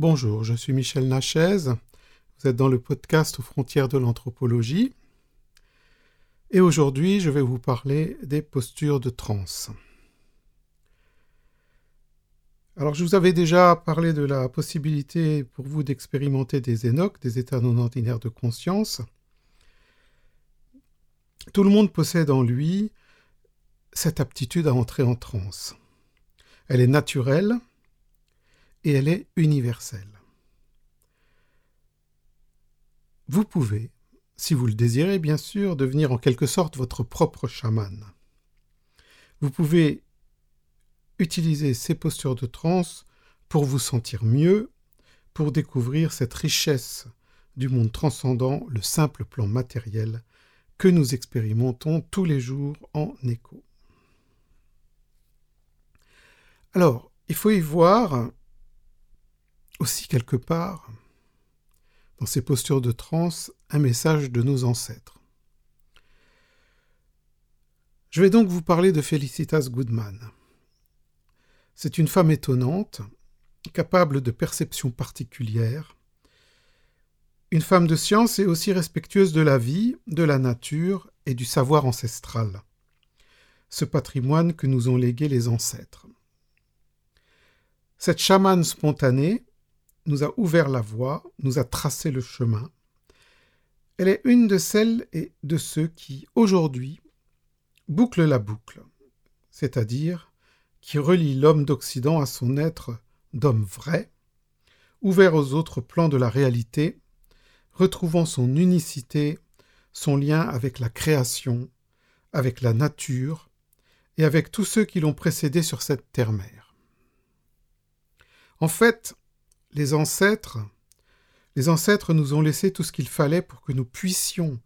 Bonjour, je suis Michel Nachez. Vous êtes dans le podcast aux frontières de l'anthropologie. Et aujourd'hui, je vais vous parler des postures de transe. Alors, je vous avais déjà parlé de la possibilité pour vous d'expérimenter des énoques, des états non ordinaires de conscience. Tout le monde possède en lui cette aptitude à entrer en transe. Elle est naturelle, et elle est universelle. Vous pouvez, si vous le désirez bien sûr, devenir en quelque sorte votre propre chaman. Vous pouvez utiliser ces postures de transe pour vous sentir mieux, pour découvrir cette richesse du monde transcendant, le simple plan matériel que nous expérimentons tous les jours en écho. Alors, il faut y voir aussi quelque part, dans ces postures de transe, un message de nos ancêtres. Je vais donc vous parler de Felicitas Goodman. C'est une femme étonnante, capable de perceptions particulières, une femme de science et aussi respectueuse de la vie, de la nature et du savoir ancestral, ce patrimoine que nous ont légué les ancêtres. Cette chamane spontanée nous a ouvert la voie, nous a tracé le chemin. Elle est une de celles et de ceux qui, aujourd'hui, bouclent la boucle, c'est-à-dire qui relient l'homme d'Occident à son être d'homme vrai, ouvert aux autres plans de la réalité, retrouvant son unicité, son lien avec la création, avec la nature et avec tous ceux qui l'ont précédé sur cette terre-mère. En fait, les ancêtres, les ancêtres nous ont laissé tout ce qu'il fallait pour que nous puissions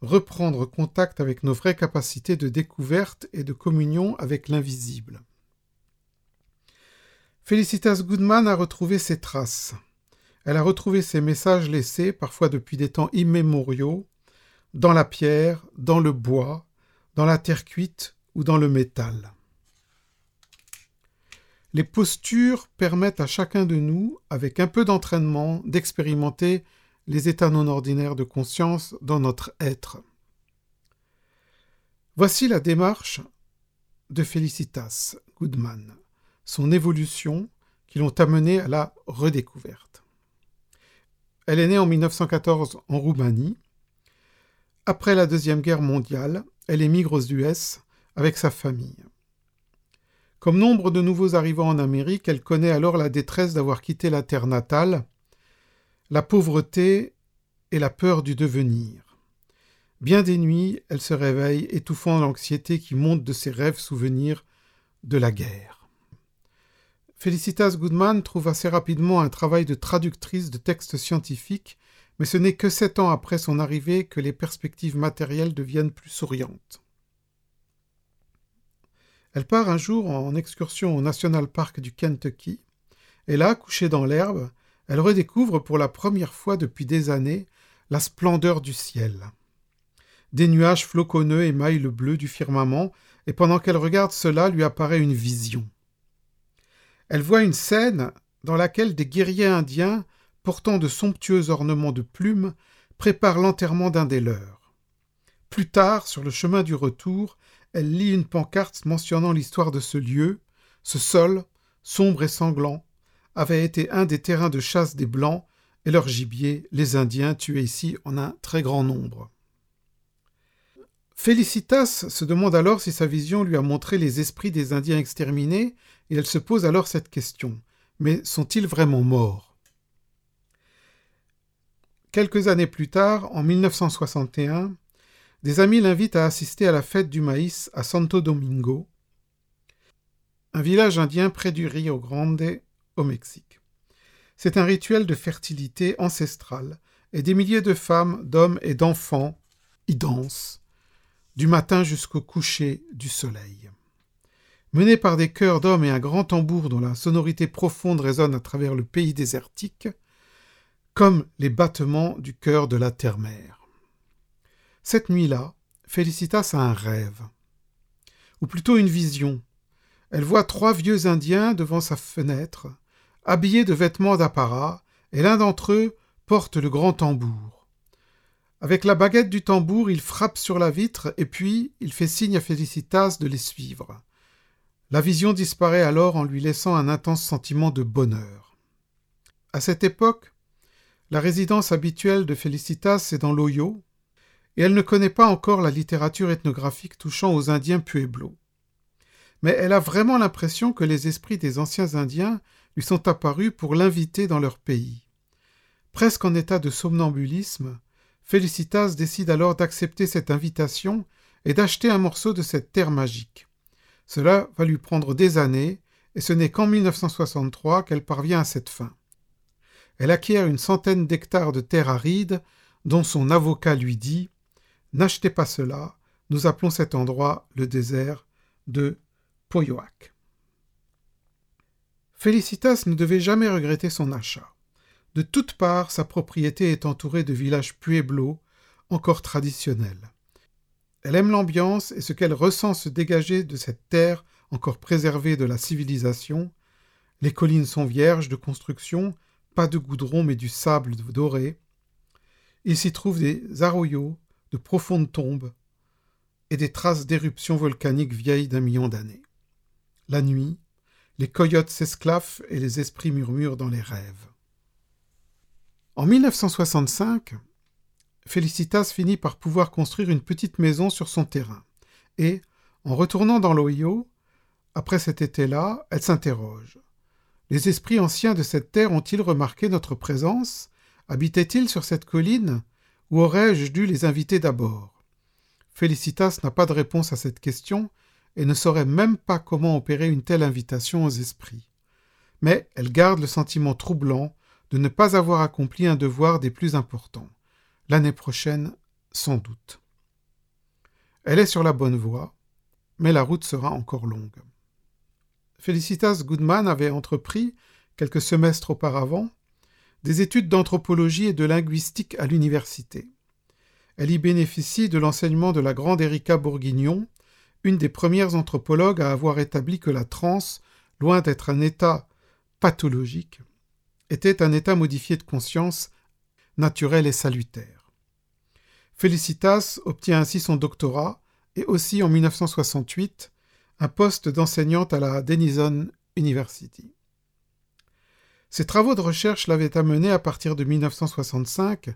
reprendre contact avec nos vraies capacités de découverte et de communion avec l'invisible. Felicitas Goodman a retrouvé ses traces. Elle a retrouvé ses messages laissés, parfois depuis des temps immémoriaux, dans la pierre, dans le bois, dans la terre cuite ou dans le métal. Les postures permettent à chacun de nous, avec un peu d'entraînement, d'expérimenter les états non ordinaires de conscience dans notre être. Voici la démarche de Felicitas Goodman, son évolution qui l'ont amenée à la redécouverte. Elle est née en 1914 en Roumanie. Après la Deuxième Guerre mondiale, elle émigre aux US avec sa famille. Comme nombre de nouveaux arrivants en Amérique, elle connaît alors la détresse d'avoir quitté la terre natale, la pauvreté et la peur du devenir. Bien des nuits, elle se réveille, étouffant l'anxiété qui monte de ses rêves souvenirs de la guerre. Felicitas Goodman trouve assez rapidement un travail de traductrice de textes scientifiques, mais ce n'est que sept ans après son arrivée que les perspectives matérielles deviennent plus souriantes. Elle part un jour en excursion au National Park du Kentucky, et là, couchée dans l'herbe, elle redécouvre pour la première fois depuis des années la splendeur du ciel. Des nuages floconneux émaillent le bleu du firmament, et pendant qu'elle regarde cela, lui apparaît une vision. Elle voit une scène dans laquelle des guerriers indiens, portant de somptueux ornements de plumes, préparent l'enterrement d'un des leurs. Plus tard, sur le chemin du retour, elle lit une pancarte mentionnant l'histoire de ce lieu. Ce sol, sombre et sanglant, avait été un des terrains de chasse des Blancs et leur gibier, les Indiens, tués ici en un très grand nombre. Felicitas se demande alors si sa vision lui a montré les esprits des Indiens exterminés, et elle se pose alors cette question. Mais sont-ils vraiment morts? Quelques années plus tard, en 1961, des amis l'invitent à assister à la fête du maïs à Santo Domingo, un village indien près du Rio Grande au Mexique. C'est un rituel de fertilité ancestrale, et des milliers de femmes, d'hommes et d'enfants y dansent, du matin jusqu'au coucher du soleil. Menés par des chœurs d'hommes et un grand tambour dont la sonorité profonde résonne à travers le pays désertique, comme les battements du cœur de la terre-mère. Cette nuit-là, Felicitas a un rêve, ou plutôt une vision. Elle voit trois vieux Indiens devant sa fenêtre, habillés de vêtements d'apparat, et l'un d'entre eux porte le grand tambour. Avec la baguette du tambour, il frappe sur la vitre et puis il fait signe à Félicitas de les suivre. La vision disparaît alors en lui laissant un intense sentiment de bonheur. À cette époque, la résidence habituelle de Félicitas est dans l'Oyo, et elle ne connaît pas encore la littérature ethnographique touchant aux Indiens pueblos. Mais elle a vraiment l'impression que les esprits des anciens Indiens lui sont apparus pour l'inviter dans leur pays. Presque en état de somnambulisme, Félicitas décide alors d'accepter cette invitation et d'acheter un morceau de cette terre magique. Cela va lui prendre des années, et ce n'est qu'en 1963 qu'elle parvient à cette fin. Elle acquiert une centaine d'hectares de terre aride, dont son avocat lui dit N'achetez pas cela, nous appelons cet endroit le désert de Poyoac. Félicitas ne devait jamais regretter son achat. De toutes parts, sa propriété est entourée de villages pueblos, encore traditionnels. Elle aime l'ambiance et ce qu'elle ressent se dégager de cette terre encore préservée de la civilisation. Les collines sont vierges de construction, pas de goudron mais du sable doré. Il s'y trouve des arroyos, de profondes tombes et des traces d'éruptions volcaniques vieilles d'un million d'années. La nuit, les coyotes s'esclaffent et les esprits murmurent dans les rêves. En 1965, Felicitas finit par pouvoir construire une petite maison sur son terrain. Et, en retournant dans l'Ohio, après cet été-là, elle s'interroge. Les esprits anciens de cette terre ont-ils remarqué notre présence? Habitaient-ils sur cette colline? Ou aurais-je dû les inviter d'abord? Felicitas n'a pas de réponse à cette question et ne saurait même pas comment opérer une telle invitation aux esprits. Mais elle garde le sentiment troublant de ne pas avoir accompli un devoir des plus importants. L'année prochaine, sans doute. Elle est sur la bonne voie, mais la route sera encore longue. Felicitas Goodman avait entrepris, quelques semestres auparavant, des études d'anthropologie et de linguistique à l'université. Elle y bénéficie de l'enseignement de la grande Erika Bourguignon, une des premières anthropologues à avoir établi que la transe, loin d'être un état pathologique, était un état modifié de conscience naturel et salutaire. Felicitas obtient ainsi son doctorat et aussi en 1968 un poste d'enseignante à la Denison University. Ses travaux de recherche l'avaient amené à partir de 1965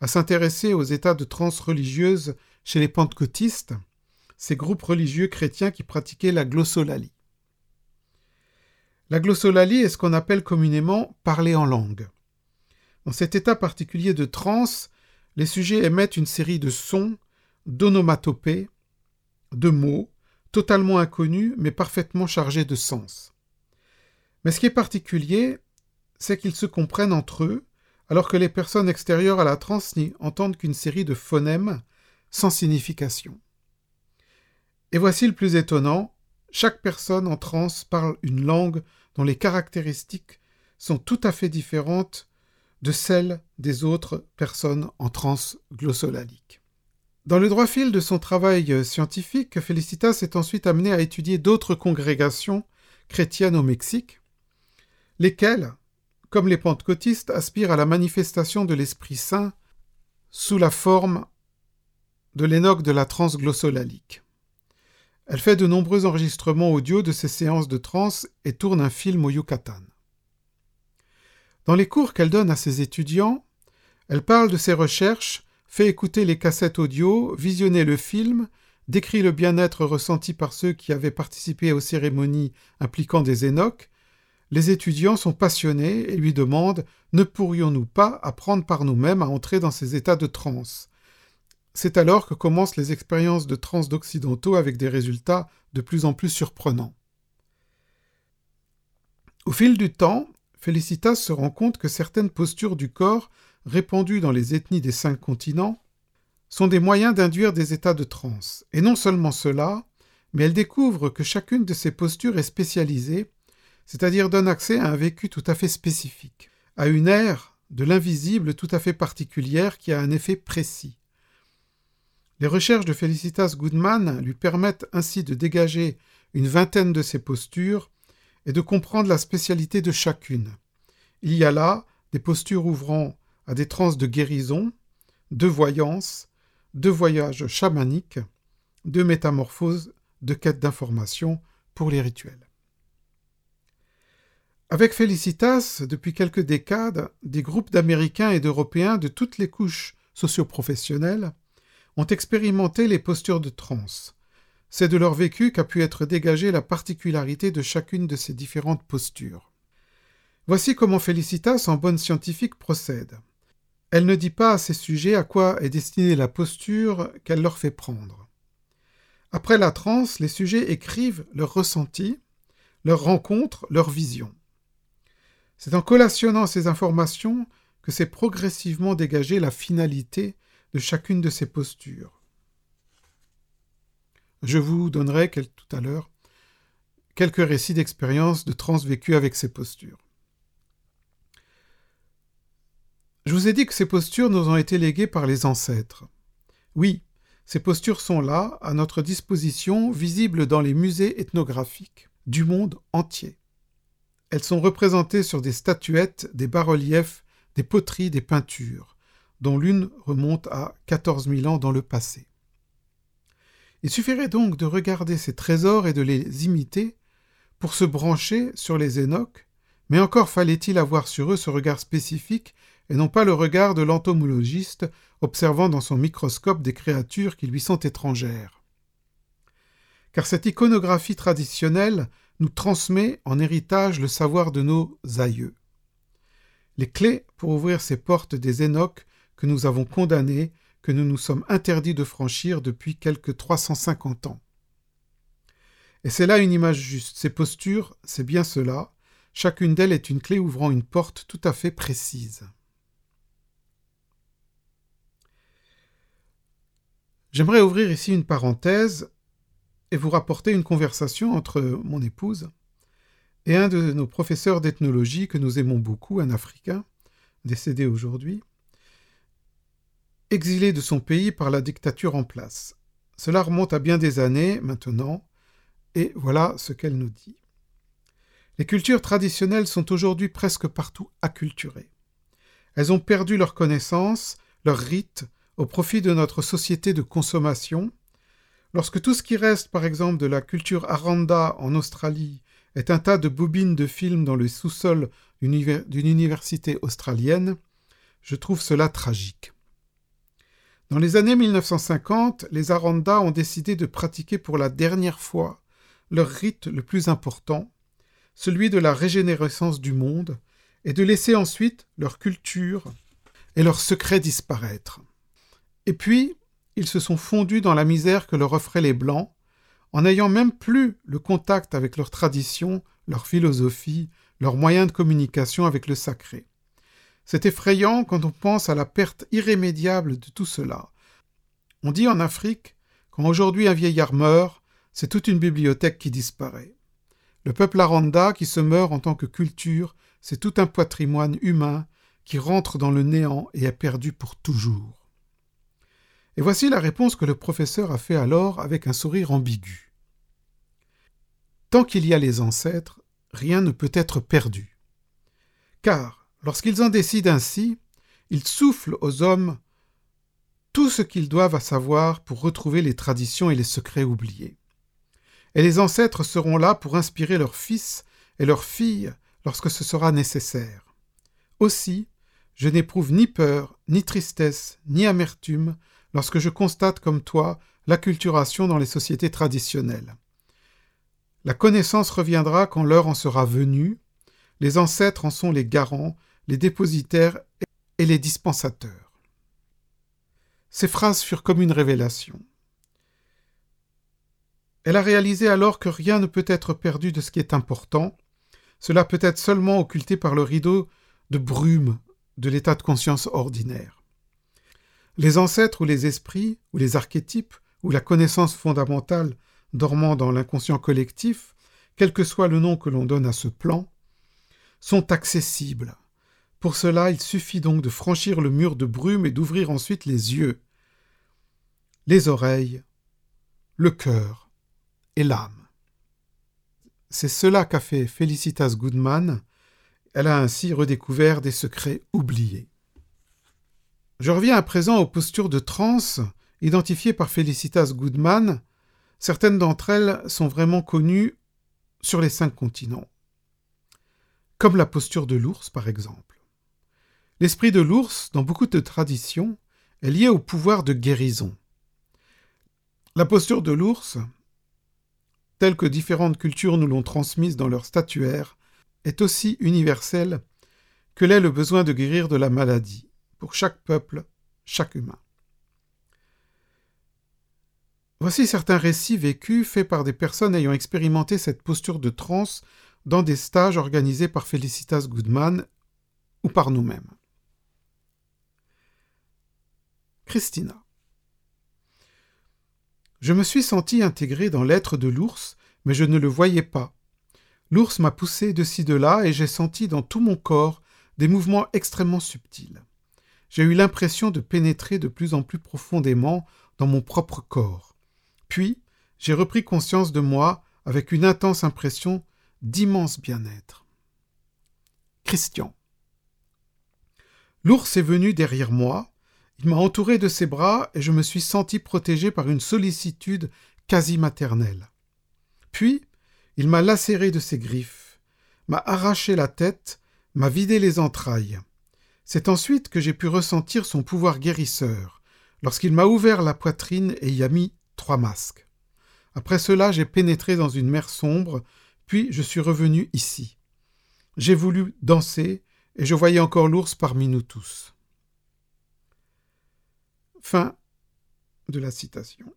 à s'intéresser aux états de transe religieuse chez les pentecôtistes, ces groupes religieux chrétiens qui pratiquaient la glossolalie. La glossolalie est ce qu'on appelle communément parler en langue. Dans cet état particulier de transe, les sujets émettent une série de sons, d'onomatopées, de mots, totalement inconnus mais parfaitement chargés de sens. Mais ce qui est particulier, c'est qu'ils se comprennent entre eux, alors que les personnes extérieures à la transe n'y entendent qu'une série de phonèmes sans signification. Et voici le plus étonnant, chaque personne en transe parle une langue dont les caractéristiques sont tout à fait différentes de celles des autres personnes en transe glossolalique. Dans le droit fil de son travail scientifique, Felicitas est ensuite amené à étudier d'autres congrégations chrétiennes au Mexique, lesquelles, comme les pentecôtistes, aspirent à la manifestation de l'Esprit Saint sous la forme de l'énoque de la transe glossolalique. Elle fait de nombreux enregistrements audio de ses séances de trance et tourne un film au Yucatan. Dans les cours qu'elle donne à ses étudiants, elle parle de ses recherches, fait écouter les cassettes audio, visionner le film, décrit le bien-être ressenti par ceux qui avaient participé aux cérémonies impliquant des énoques. Les étudiants sont passionnés et lui demandent Ne pourrions-nous pas apprendre par nous-mêmes à entrer dans ces états de transe? C'est alors que commencent les expériences de trans d'occidentaux avec des résultats de plus en plus surprenants. Au fil du temps, Felicitas se rend compte que certaines postures du corps, répandues dans les ethnies des cinq continents, sont des moyens d'induire des états de transe. Et non seulement cela, mais elle découvre que chacune de ces postures est spécialisée, c'est-à-dire donne accès à un vécu tout à fait spécifique, à une ère de l'invisible tout à fait particulière qui a un effet précis. Les recherches de Felicitas Goodman lui permettent ainsi de dégager une vingtaine de ces postures et de comprendre la spécialité de chacune. Il y a là des postures ouvrant à des transes de guérison, de voyance, de voyages chamaniques, de métamorphose, de quête d'information pour les rituels. Avec Felicitas, depuis quelques décades, des groupes d'Américains et d'Européens de toutes les couches socioprofessionnelles ont expérimenté les postures de transe. C'est de leur vécu qu'a pu être dégagée la particularité de chacune de ces différentes postures. Voici comment Felicitas, en bonne scientifique, procède. Elle ne dit pas à ses sujets à quoi est destinée la posture qu'elle leur fait prendre. Après la transe, les sujets écrivent leurs ressentis, leurs rencontres, leurs visions. C'est en collationnant ces informations que s'est progressivement dégagée la finalité de chacune de ces postures. Je vous donnerai tout à l'heure quelques récits d'expériences de trans vécues avec ces postures. Je vous ai dit que ces postures nous ont été léguées par les ancêtres. Oui, ces postures sont là, à notre disposition, visibles dans les musées ethnographiques du monde entier. Elles sont représentées sur des statuettes, des bas-reliefs, des poteries, des peintures, dont l'une remonte à 14 000 ans dans le passé. Il suffirait donc de regarder ces trésors et de les imiter pour se brancher sur les énoques, mais encore fallait-il avoir sur eux ce regard spécifique et non pas le regard de l'entomologiste observant dans son microscope des créatures qui lui sont étrangères. Car cette iconographie traditionnelle nous transmet en héritage le savoir de nos aïeux. Les clés pour ouvrir ces portes des énoques que nous avons condamnées, que nous nous sommes interdits de franchir depuis quelque 350 ans. Et c'est là une image juste. Ces postures, c'est bien cela. Chacune d'elles est une clé ouvrant une porte tout à fait précise. J'aimerais ouvrir ici une parenthèse et vous rapporter une conversation entre mon épouse et un de nos professeurs d'ethnologie que nous aimons beaucoup, un Africain, décédé aujourd'hui, exilé de son pays par la dictature en place. Cela remonte à bien des années maintenant, et voilà ce qu'elle nous dit. Les cultures traditionnelles sont aujourd'hui presque partout acculturées. Elles ont perdu leurs connaissances, leurs rites, au profit de notre société de consommation, lorsque tout ce qui reste, par exemple, de la culture Aranda en Australie est un tas de bobines de films dans le sous-sol d'une université australienne, je trouve cela tragique. Dans les années 1950, les Aranda ont décidé de pratiquer pour la dernière fois leur rite le plus important, celui de la régénérescence du monde, et de laisser ensuite leur culture et leurs secrets disparaître. Et puis, ils se sont fondus dans la misère que leur offraient les Blancs, en n'ayant même plus le contact avec leur tradition, leur philosophie, leurs moyens de communication avec le sacré. C'est effrayant quand on pense à la perte irrémédiable de tout cela. On dit en Afrique, quand aujourd'hui un vieillard meurt, c'est toute une bibliothèque qui disparaît. Le peuple aranda qui se meurt en tant que culture, c'est tout un patrimoine humain qui rentre dans le néant et est perdu pour toujours. Et voici la réponse que le professeur a fait alors avec un sourire ambigu. Tant qu'il y a les ancêtres, rien ne peut être perdu. Car, lorsqu'ils en décident ainsi, ils soufflent aux hommes tout ce qu'ils doivent savoir pour retrouver les traditions et les secrets oubliés. Et les ancêtres seront là pour inspirer leurs fils et leurs filles lorsque ce sera nécessaire. Aussi, je n'éprouve ni peur, ni tristesse, ni amertume lorsque je constate comme toi l'acculturation dans les sociétés traditionnelles. La connaissance reviendra quand l'heure en sera venue, les ancêtres en sont les garants, les dépositaires et les dispensateurs. Ces phrases furent comme une révélation. Elle a réalisé alors que rien ne peut être perdu de ce qui est important, cela peut être seulement occulté par le rideau de brume de l'état de conscience ordinaire. Les ancêtres ou les esprits, ou les archétypes, ou la connaissance fondamentale dormant dans l'inconscient collectif, quel que soit le nom que l'on donne à ce plan, sont accessibles. Pour cela, il suffit donc de franchir le mur de brume et d'ouvrir ensuite les yeux, les oreilles, le cœur et l'âme. C'est cela qu'a fait Felicitas Goodman, Elle a ainsi redécouvert des secrets oubliés. Je reviens à présent aux postures de transe identifiées par Felicitas Goodman. Certaines d'entre elles sont vraiment connues sur les cinq continents. Comme la posture de l'ours, par exemple. L'esprit de l'ours, dans beaucoup de traditions, est lié au pouvoir de guérison. La posture de l'ours, telle que différentes cultures nous l'ont transmise dans leur statuaire, est aussi universelle que l'est le besoin de guérir de la maladie, pour chaque peuple, chaque humain. Voici certains récits vécus faits par des personnes ayant expérimenté cette posture de transe dans des stages organisés par Felicitas Goodman ou par nous-mêmes. Christina. Je me suis senti intégré dans l'être de l'ours, mais je ne le voyais pas. L'ours m'a poussé de ci de là et j'ai senti dans tout mon corps des mouvements extrêmement subtils. J'ai eu l'impression de pénétrer de plus en plus profondément dans mon propre corps. Puis, j'ai repris conscience de moi avec une intense impression d'immense bien-être. Christian. L'ours est venu derrière moi, il m'a entouré de ses bras et je me suis senti protégé par une sollicitude quasi maternelle. Puis, il m'a lacéré de ses griffes, m'a arraché la tête, m'a vidé les entrailles. C'est ensuite que j'ai pu ressentir son pouvoir guérisseur, lorsqu'il m'a ouvert la poitrine et y a mis trois masques. Après cela, j'ai pénétré dans une mer sombre, puis je suis revenu ici. J'ai voulu danser, et je voyais encore l'ours parmi nous tous. Fin de la citation.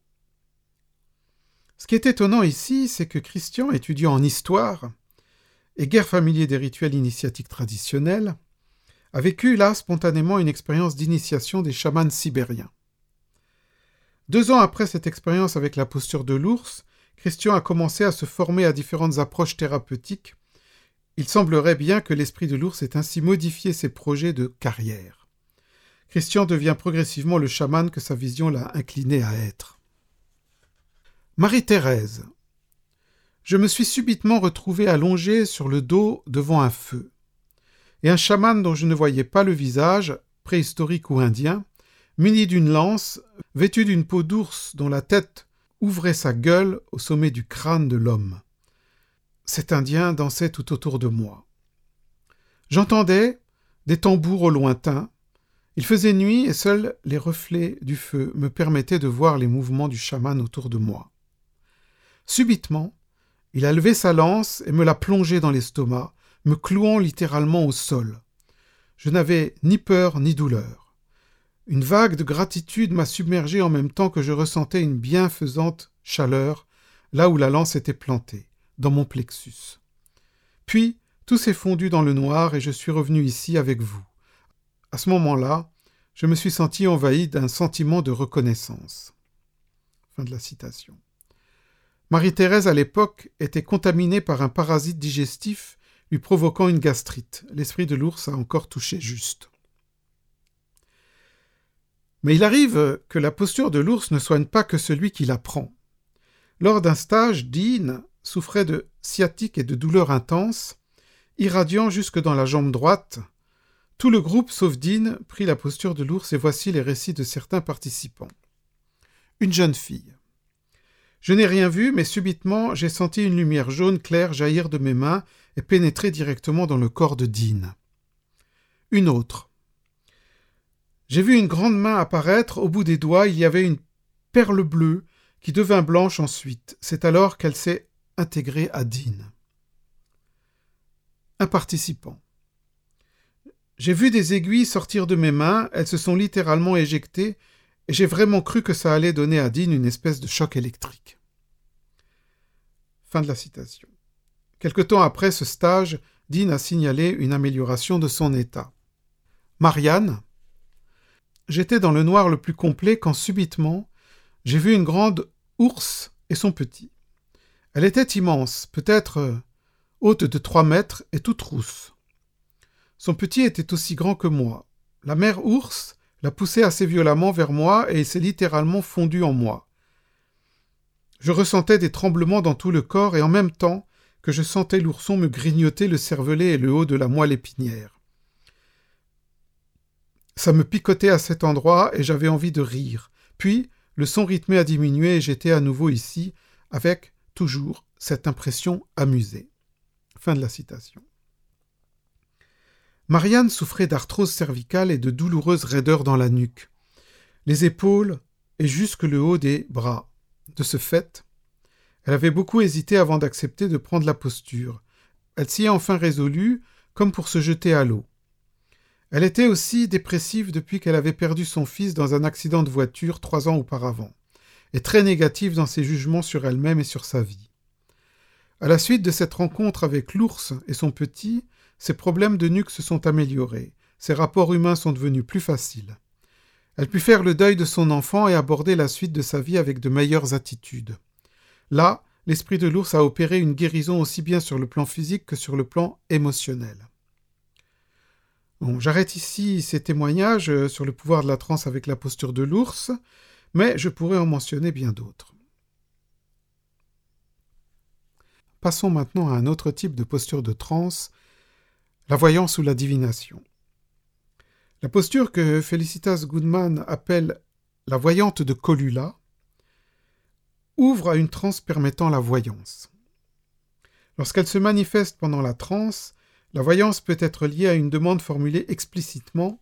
Ce qui est étonnant ici, c'est que Christian, étudiant en histoire et guère familier des rituels initiatiques traditionnels, a vécu là spontanément une expérience d'initiation des chamans sibériens. Deux ans après cette expérience avec la posture de l'ours, Christian a commencé à se former à différentes approches thérapeutiques. Il semblerait bien que l'esprit de l'ours ait ainsi modifié ses projets de carrière. Christian devient progressivement le chaman que sa vision l'a incliné à être. Marie-Thérèse. Je me suis subitement retrouvé allongé sur le dos devant un feu. Et un chaman dont je ne voyais pas le visage, préhistorique ou indien, muni d'une lance, vêtu d'une peau d'ours dont la tête ouvrait sa gueule au sommet du crâne de l'homme. Cet Indien dansait tout autour de moi. J'entendais des tambours au lointain, il faisait nuit et seuls les reflets du feu me permettaient de voir les mouvements du chaman autour de moi. Subitement, il a levé sa lance et me l'a plongée dans l'estomac, me clouant littéralement au sol. Je n'avais ni peur ni douleur. Une vague de gratitude m'a submergé en même temps que je ressentais une bienfaisante chaleur là où la lance était plantée, dans mon plexus. Puis, tout s'est fondu dans le noir et je suis revenu ici avec vous. À ce moment-là, je me suis senti envahi d'un sentiment de reconnaissance. Fin de la citation. Marie-Thérèse, à l'époque, était contaminée par un parasite digestif lui provoquant une gastrite. L'esprit de l'ours a encore touché juste. Mais il arrive que la posture de l'ours ne soigne pas que celui qui la prend. Lors d'un stage, Dean souffrait de sciatique et de douleurs intenses, irradiant jusque dans la jambe droite, tout le groupe, sauf Dean, prit la posture de l'ours et voici les récits de certains participants. Une jeune fille. Je n'ai rien vu, mais subitement j'ai senti une lumière jaune claire jaillir de mes mains et pénétrer directement dans le corps de Dean. Une autre. J'ai vu une grande main apparaître, au bout des doigts il y avait une perle bleue qui devint blanche ensuite. C'est alors qu'elle s'est intégrée à Dean. Un participant. J'ai vu des aiguilles sortir de mes mains, elles se sont littéralement éjectées, et j'ai vraiment cru que ça allait donner à Dean une espèce de choc électrique. Fin de la citation. Quelque temps après ce stage, Dean a signalé une amélioration de son état. Marianne J'étais dans le noir le plus complet quand subitement j'ai vu une grande ours et son petit. Elle était immense, peut-être euh, haute de trois mètres et toute rousse. Son petit était aussi grand que moi. La mère ours l'a poussé assez violemment vers moi et s'est littéralement fondu en moi. Je ressentais des tremblements dans tout le corps et en même temps, que je sentais l'ourson me grignoter le cervelet et le haut de la moelle épinière. Ça me picotait à cet endroit et j'avais envie de rire. Puis, le son rythmé a diminué et j'étais à nouveau ici, avec, toujours, cette impression amusée. Fin de la citation. Marianne souffrait d'arthrose cervicale et de douloureuses raideurs dans la nuque, les épaules et jusque le haut des bras. De ce fait, elle avait beaucoup hésité avant d'accepter de prendre la posture. Elle s'y est enfin résolue, comme pour se jeter à l'eau. Elle était aussi dépressive depuis qu'elle avait perdu son fils dans un accident de voiture trois ans auparavant, et très négative dans ses jugements sur elle-même et sur sa vie. À la suite de cette rencontre avec l'ours et son petit, ses problèmes de nuque se sont améliorés, ses rapports humains sont devenus plus faciles. Elle put faire le deuil de son enfant et aborder la suite de sa vie avec de meilleures attitudes. Là, l'esprit de l'ours a opéré une guérison aussi bien sur le plan physique que sur le plan émotionnel. J'arrête ici ces témoignages euh, sur le pouvoir de la transe avec la posture de l'ours, mais je pourrais en mentionner bien d'autres. Passons maintenant à un autre type de posture de transe, la voyance ou la divination. La posture que Felicitas Goodman appelle la voyante de Colula ouvre à une transe permettant la voyance. Lorsqu'elle se manifeste pendant la transe, la voyance peut être liée à une demande formulée explicitement.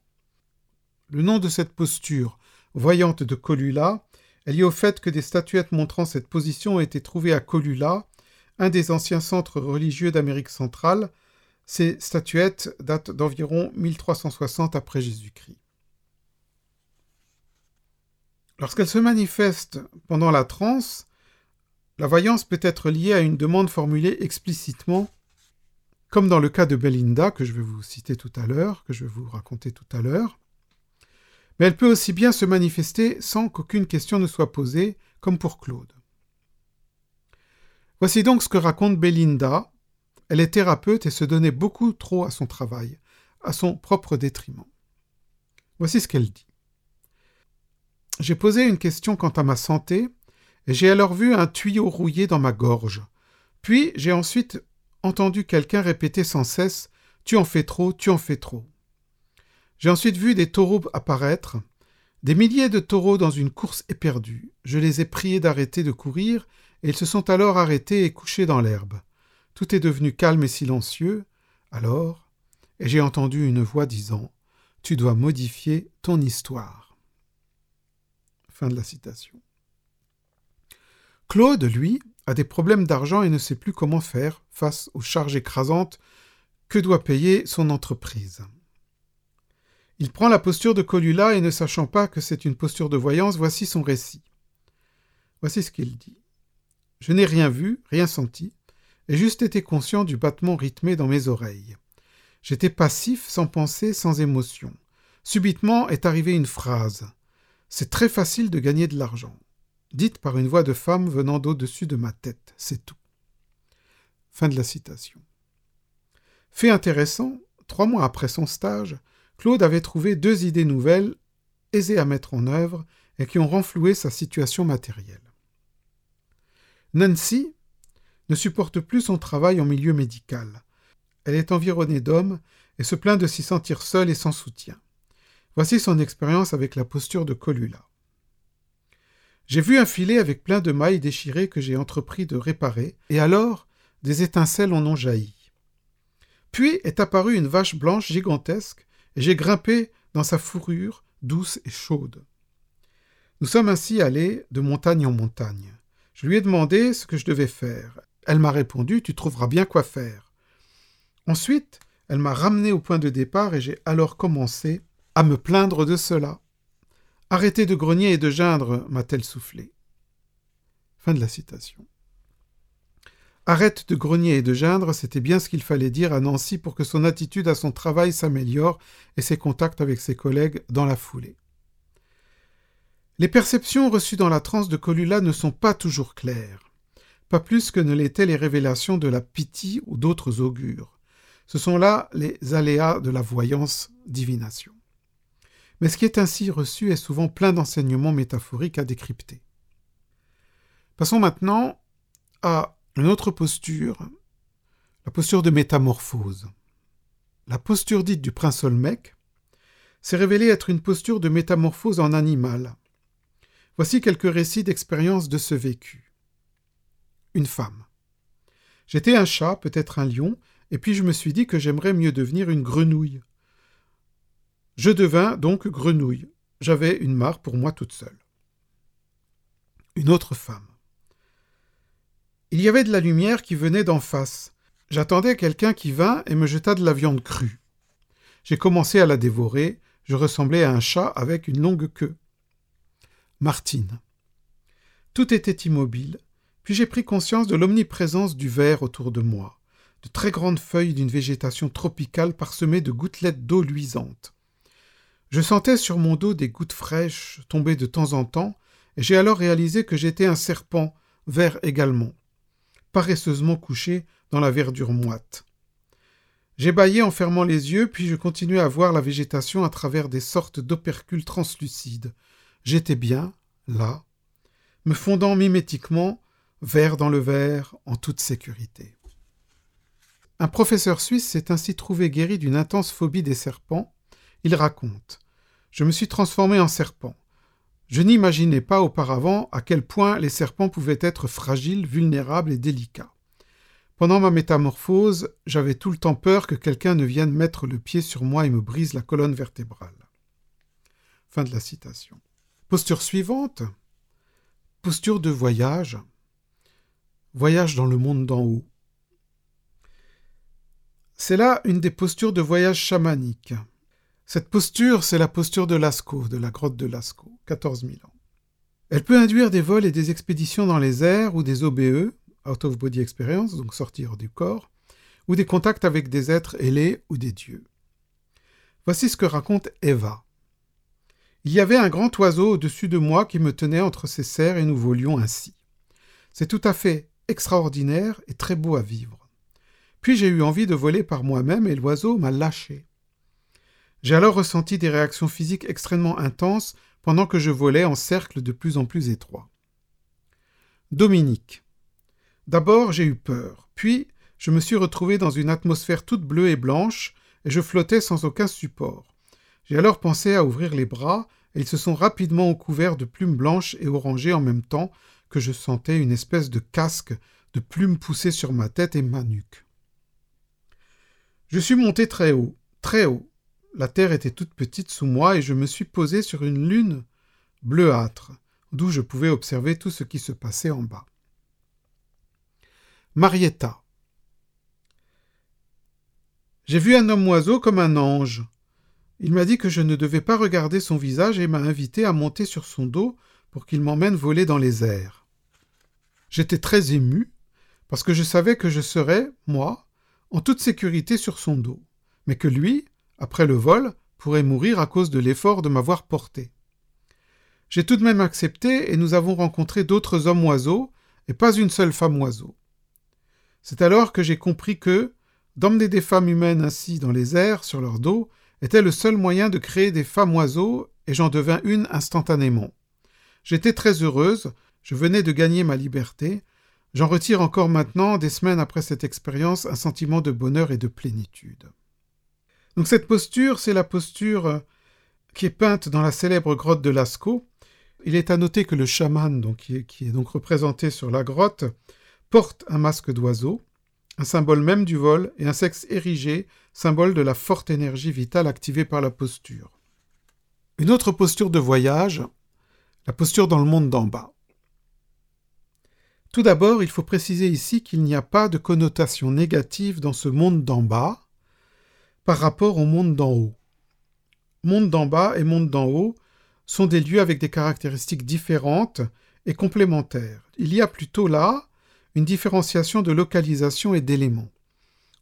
Le nom de cette posture, voyante de Colula, est lié au fait que des statuettes montrant cette position ont été trouvées à Colula, un des anciens centres religieux d'Amérique centrale. Ces statuettes datent d'environ 1360 après Jésus-Christ. Lorsqu'elle se manifeste pendant la transe, la voyance peut être liée à une demande formulée explicitement comme dans le cas de Belinda, que je vais vous citer tout à l'heure, que je vais vous raconter tout à l'heure. Mais elle peut aussi bien se manifester sans qu'aucune question ne soit posée, comme pour Claude. Voici donc ce que raconte Belinda. Elle est thérapeute et se donnait beaucoup trop à son travail, à son propre détriment. Voici ce qu'elle dit. J'ai posé une question quant à ma santé, et j'ai alors vu un tuyau rouillé dans ma gorge. Puis j'ai ensuite entendu quelqu'un répéter sans cesse Tu en fais trop, tu en fais trop. J'ai ensuite vu des taureaux apparaître, des milliers de taureaux dans une course éperdue. Je les ai priés d'arrêter de courir, et ils se sont alors arrêtés et couchés dans l'herbe. Tout est devenu calme et silencieux. Alors, et j'ai entendu une voix disant Tu dois modifier ton histoire. De la citation. Claude, lui, a des problèmes d'argent et ne sait plus comment faire face aux charges écrasantes que doit payer son entreprise. Il prend la posture de Colula et ne sachant pas que c'est une posture de voyance, voici son récit. Voici ce qu'il dit. Je n'ai rien vu, rien senti, et juste été conscient du battement rythmé dans mes oreilles. J'étais passif, sans pensée, sans émotion. Subitement est arrivée une phrase. C'est très facile de gagner de l'argent dite par une voix de femme venant d'au-dessus de ma tête, c'est tout. Fin de la citation. Fait intéressant, trois mois après son stage, Claude avait trouvé deux idées nouvelles, aisées à mettre en œuvre et qui ont renfloué sa situation matérielle. Nancy ne supporte plus son travail en milieu médical. Elle est environnée d'hommes et se plaint de s'y sentir seule et sans soutien. Voici son expérience avec la posture de Colula. J'ai vu un filet avec plein de mailles déchirées que j'ai entrepris de réparer, et alors des étincelles en ont jailli. Puis est apparue une vache blanche gigantesque, et j'ai grimpé dans sa fourrure douce et chaude. Nous sommes ainsi allés de montagne en montagne. Je lui ai demandé ce que je devais faire. Elle m'a répondu Tu trouveras bien quoi faire. Ensuite, elle m'a ramené au point de départ et j'ai alors commencé à me plaindre de cela. Arrêtez de grogner et de geindre, m'a-t-elle soufflé. Fin de la citation. Arrête de grogner et de geindre, c'était bien ce qu'il fallait dire à Nancy pour que son attitude à son travail s'améliore et ses contacts avec ses collègues dans la foulée. Les perceptions reçues dans la transe de Colula ne sont pas toujours claires, pas plus que ne l'étaient les révélations de la pitié ou d'autres augures. Ce sont là les aléas de la voyance divination mais ce qui est ainsi reçu est souvent plein d'enseignements métaphoriques à décrypter. Passons maintenant à une autre posture la posture de métamorphose. La posture dite du prince Olmec s'est révélée être une posture de métamorphose en animal. Voici quelques récits d'expérience de ce vécu. Une femme. J'étais un chat, peut-être un lion, et puis je me suis dit que j'aimerais mieux devenir une grenouille. Je devins donc grenouille. J'avais une mare pour moi toute seule. Une autre femme. Il y avait de la lumière qui venait d'en face. J'attendais quelqu'un qui vint et me jeta de la viande crue. J'ai commencé à la dévorer, je ressemblais à un chat avec une longue queue. Martine. Tout était immobile, puis j'ai pris conscience de l'omniprésence du verre autour de moi, de très grandes feuilles d'une végétation tropicale parsemées de gouttelettes d'eau luisante. Je sentais sur mon dos des gouttes fraîches tomber de temps en temps, et j'ai alors réalisé que j'étais un serpent, vert également, paresseusement couché dans la verdure moite. J'ai bâillé en fermant les yeux, puis je continuais à voir la végétation à travers des sortes d'opercules translucides. J'étais bien, là, me fondant mimétiquement, vert dans le vert, en toute sécurité. Un professeur suisse s'est ainsi trouvé guéri d'une intense phobie des serpents. Il raconte Je me suis transformé en serpent. Je n'imaginais pas auparavant à quel point les serpents pouvaient être fragiles, vulnérables et délicats. Pendant ma métamorphose, j'avais tout le temps peur que quelqu'un ne vienne mettre le pied sur moi et me brise la colonne vertébrale. Posture suivante. Posture de voyage. Voyage dans le monde d'en haut. C'est là une des postures de voyage chamanique. Cette posture, c'est la posture de Lascaux, de la grotte de Lascaux, 14 000 ans. Elle peut induire des vols et des expéditions dans les airs ou des OBE, out of body experience, donc sortir du corps, ou des contacts avec des êtres ailés ou des dieux. Voici ce que raconte Eva. Il y avait un grand oiseau au-dessus de moi qui me tenait entre ses serres et nous volions ainsi. C'est tout à fait extraordinaire et très beau à vivre. Puis j'ai eu envie de voler par moi-même et l'oiseau m'a lâché. J'ai alors ressenti des réactions physiques extrêmement intenses pendant que je volais en cercle de plus en plus étroit. Dominique. D'abord, j'ai eu peur, puis je me suis retrouvé dans une atmosphère toute bleue et blanche, et je flottais sans aucun support. J'ai alors pensé à ouvrir les bras, et ils se sont rapidement couverts de plumes blanches et orangées en même temps que je sentais une espèce de casque de plumes pousser sur ma tête et ma nuque. Je suis monté très haut, très haut. La terre était toute petite sous moi et je me suis posé sur une lune bleuâtre, d'où je pouvais observer tout ce qui se passait en bas. Marietta. J'ai vu un homme oiseau comme un ange. Il m'a dit que je ne devais pas regarder son visage et m'a invité à monter sur son dos pour qu'il m'emmène voler dans les airs. J'étais très ému, parce que je savais que je serais, moi, en toute sécurité sur son dos, mais que lui, après le vol, pourrait mourir à cause de l'effort de m'avoir porté. J'ai tout de même accepté et nous avons rencontré d'autres hommes oiseaux et pas une seule femme oiseau. C'est alors que j'ai compris que, d'emmener des femmes humaines ainsi dans les airs, sur leur dos, était le seul moyen de créer des femmes oiseaux, et j'en devins une instantanément. J'étais très heureuse, je venais de gagner ma liberté, j'en retire encore maintenant, des semaines après cette expérience, un sentiment de bonheur et de plénitude. Cette posture, c'est la posture euh, qui est peinte dans la célèbre grotte de Lascaux. Il est à noter que le chaman, qui, est, qui est donc représenté sur la grotte, porte un masque d'oiseau, un symbole même du vol, et un sexe érigé, symbole de la forte énergie vitale activée par la posture. Une autre posture de voyage, la posture dans le monde d'en bas. Tout d'abord, il faut préciser ici qu'il n'y a pas de connotation négative dans ce monde d'en bas par rapport au monde d'en haut. Monde d'en bas et monde d'en haut sont des lieux avec des caractéristiques différentes et complémentaires. Il y a plutôt là une différenciation de localisation et d'éléments.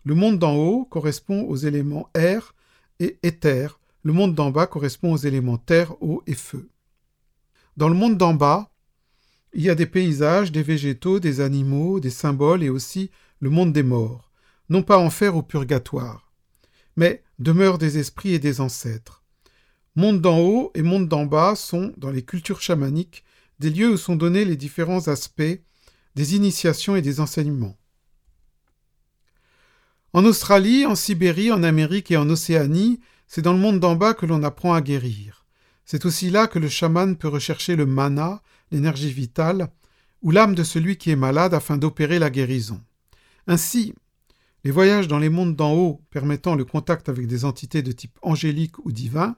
Le monde d'en haut correspond aux éléments air et éther, le monde d'en bas correspond aux éléments terre, eau et feu. Dans le monde d'en bas, il y a des paysages, des végétaux, des animaux, des symboles et aussi le monde des morts, non pas enfer ou purgatoire, mais demeure des esprits et des ancêtres. Monde d'en haut et monde d'en bas sont, dans les cultures chamaniques, des lieux où sont donnés les différents aspects des initiations et des enseignements. En Australie, en Sibérie, en Amérique et en Océanie, c'est dans le monde d'en bas que l'on apprend à guérir. C'est aussi là que le chaman peut rechercher le mana, l'énergie vitale, ou l'âme de celui qui est malade afin d'opérer la guérison. Ainsi, les voyages dans les mondes d'en haut permettant le contact avec des entités de type angélique ou divin,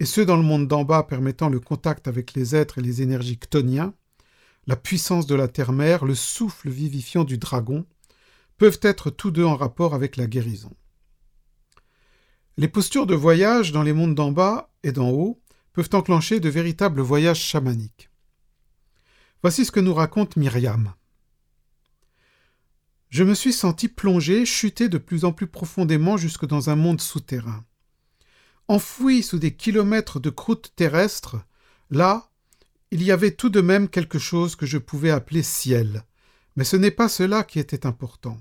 et ceux dans le monde d'en bas permettant le contact avec les êtres et les énergies chtoniens, la puissance de la terre-mère, le souffle vivifiant du dragon, peuvent être tous deux en rapport avec la guérison. Les postures de voyage dans les mondes d'en bas et d'en haut peuvent enclencher de véritables voyages chamaniques. Voici ce que nous raconte Myriam. Je me suis senti plongé, chuté de plus en plus profondément jusque dans un monde souterrain. Enfoui sous des kilomètres de croûte terrestre, là, il y avait tout de même quelque chose que je pouvais appeler ciel. Mais ce n'est pas cela qui était important.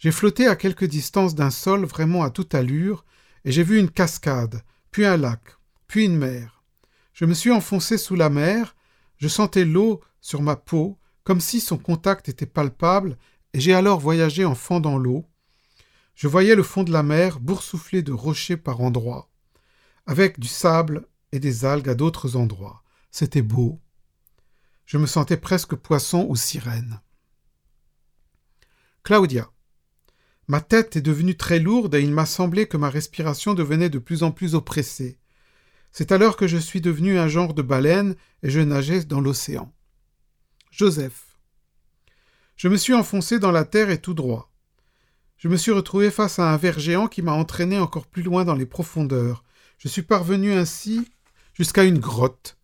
J'ai flotté à quelque distance d'un sol vraiment à toute allure, et j'ai vu une cascade, puis un lac, puis une mer. Je me suis enfoncé sous la mer, je sentais l'eau sur ma peau, comme si son contact était palpable, et j'ai alors voyagé en fendant l'eau. Je voyais le fond de la mer boursouflé de rochers par endroits avec du sable et des algues à d'autres endroits. C'était beau. Je me sentais presque poisson ou sirène. Claudia. Ma tête est devenue très lourde et il m'a semblé que ma respiration devenait de plus en plus oppressée. C'est alors que je suis devenu un genre de baleine et je nageais dans l'océan. Joseph. Je me suis enfoncé dans la terre et tout droit. Je me suis retrouvé face à un ver géant qui m'a entraîné encore plus loin dans les profondeurs. Je suis parvenu ainsi jusqu'à une grotte.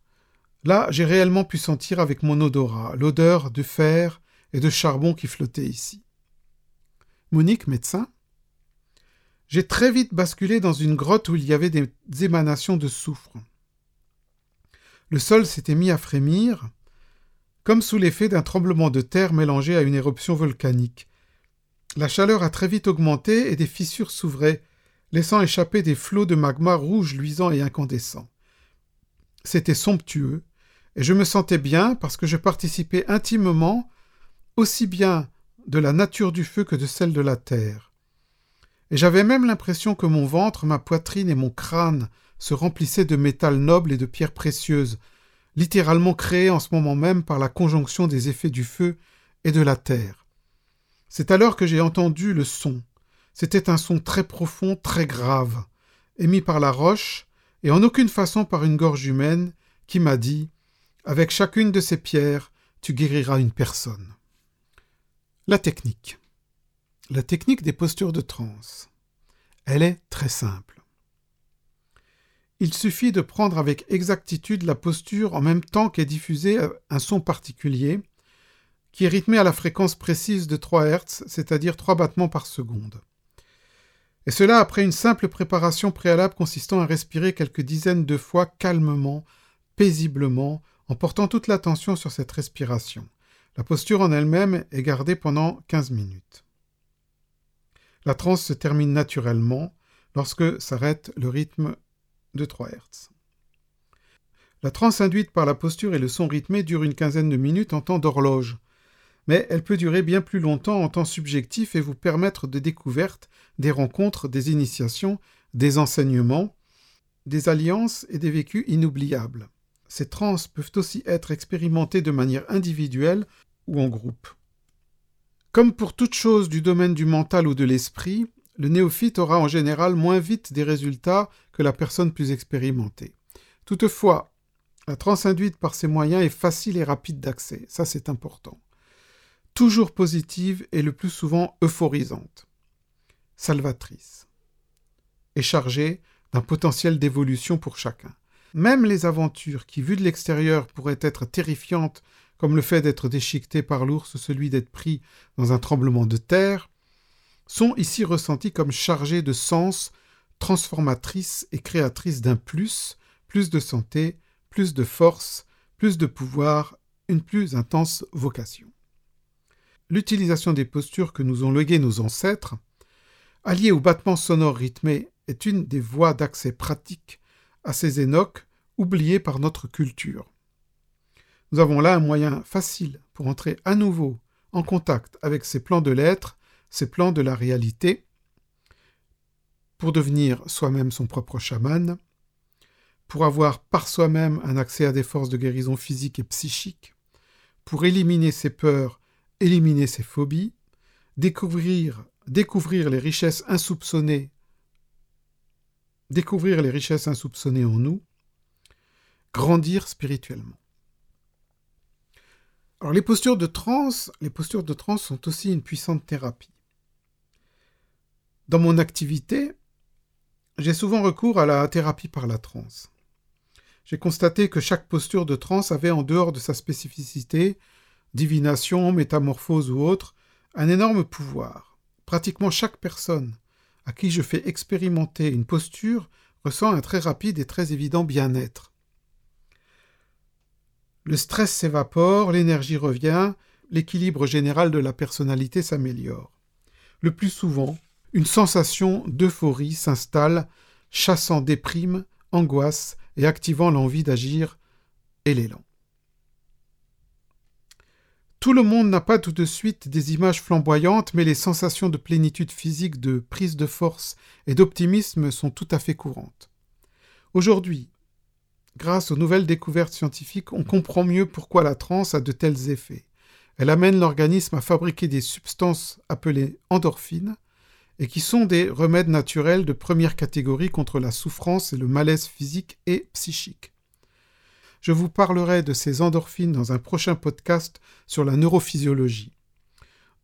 Là, j'ai réellement pu sentir avec mon odorat l'odeur de fer et de charbon qui flottait ici. Monique, médecin. J'ai très vite basculé dans une grotte où il y avait des émanations de soufre. Le sol s'était mis à frémir, comme sous l'effet d'un tremblement de terre mélangé à une éruption volcanique. La chaleur a très vite augmenté et des fissures s'ouvraient, laissant échapper des flots de magma rouge luisant et incandescent. C'était somptueux, et je me sentais bien parce que je participais intimement aussi bien de la nature du feu que de celle de la terre. Et j'avais même l'impression que mon ventre, ma poitrine et mon crâne se remplissaient de métal noble et de pierres précieuses, littéralement créées en ce moment même par la conjonction des effets du feu et de la terre. C'est alors que j'ai entendu le son, c'était un son très profond, très grave, émis par la roche, et en aucune façon par une gorge humaine, qui m'a dit Avec chacune de ces pierres, tu guériras une personne. La technique. La technique des postures de transe. Elle est très simple. Il suffit de prendre avec exactitude la posture en même temps qu'est diffusé un son particulier, qui est rythmé à la fréquence précise de 3 Hz, c'est-à-dire 3 battements par seconde. Et cela après une simple préparation préalable consistant à respirer quelques dizaines de fois calmement, paisiblement, en portant toute l'attention sur cette respiration. La posture en elle-même est gardée pendant 15 minutes. La transe se termine naturellement lorsque s'arrête le rythme de 3 Hz. La transe induite par la posture et le son rythmé dure une quinzaine de minutes en temps d'horloge, mais elle peut durer bien plus longtemps en temps subjectif et vous permettre des découvertes, des rencontres, des initiations, des enseignements, des alliances et des vécus inoubliables. Ces trans peuvent aussi être expérimentées de manière individuelle ou en groupe. Comme pour toute chose du domaine du mental ou de l'esprit, le néophyte aura en général moins vite des résultats que la personne plus expérimentée. Toutefois, la transe induite par ces moyens est facile et rapide d'accès, ça c'est important toujours positive et le plus souvent euphorisante, salvatrice, et chargée d'un potentiel d'évolution pour chacun. Même les aventures qui, vues de l'extérieur, pourraient être terrifiantes, comme le fait d'être déchiqueté par l'ours ou celui d'être pris dans un tremblement de terre, sont ici ressenties comme chargées de sens, transformatrices et créatrices d'un plus, plus de santé, plus de force, plus de pouvoir, une plus intense vocation l'utilisation des postures que nous ont léguées nos ancêtres, alliée au battement sonore rythmé, est une des voies d'accès pratique à ces énoques oubliés par notre culture. Nous avons là un moyen facile pour entrer à nouveau en contact avec ces plans de l'être, ces plans de la réalité, pour devenir soi-même son propre chaman, pour avoir par soi-même un accès à des forces de guérison physique et psychique, pour éliminer ses peurs, éliminer ses phobies, découvrir, découvrir les richesses insoupçonnées, découvrir les richesses insoupçonnées en nous, grandir spirituellement. Alors les postures de transe, les postures de transe sont aussi une puissante thérapie. Dans mon activité, j'ai souvent recours à la thérapie par la transe. J'ai constaté que chaque posture de transe avait en dehors de sa spécificité, divination, métamorphose ou autre, un énorme pouvoir. Pratiquement chaque personne à qui je fais expérimenter une posture ressent un très rapide et très évident bien-être. Le stress s'évapore, l'énergie revient, l'équilibre général de la personnalité s'améliore. Le plus souvent, une sensation d'euphorie s'installe, chassant déprime, angoisse et activant l'envie d'agir et l'élan. Tout le monde n'a pas tout de suite des images flamboyantes, mais les sensations de plénitude physique, de prise de force et d'optimisme sont tout à fait courantes. Aujourd'hui, Grâce aux nouvelles découvertes scientifiques, on comprend mieux pourquoi la transe a de tels effets. Elle amène l'organisme à fabriquer des substances appelées endorphines, et qui sont des remèdes naturels de première catégorie contre la souffrance et le malaise physique et psychique. Je vous parlerai de ces endorphines dans un prochain podcast sur la neurophysiologie.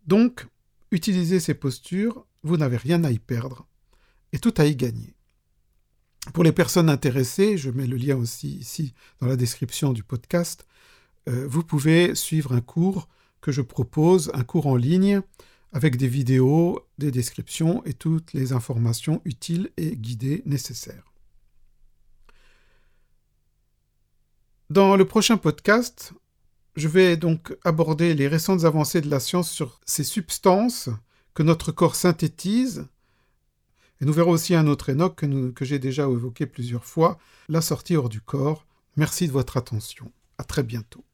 Donc, utilisez ces postures, vous n'avez rien à y perdre, et tout à y gagner. Pour les personnes intéressées, je mets le lien aussi ici dans la description du podcast, euh, vous pouvez suivre un cours que je propose, un cours en ligne avec des vidéos, des descriptions et toutes les informations utiles et guidées nécessaires. Dans le prochain podcast, je vais donc aborder les récentes avancées de la science sur ces substances que notre corps synthétise et nous verrons aussi un autre Enoch que, que j'ai déjà évoqué plusieurs fois, la sortie hors du corps. Merci de votre attention. À très bientôt.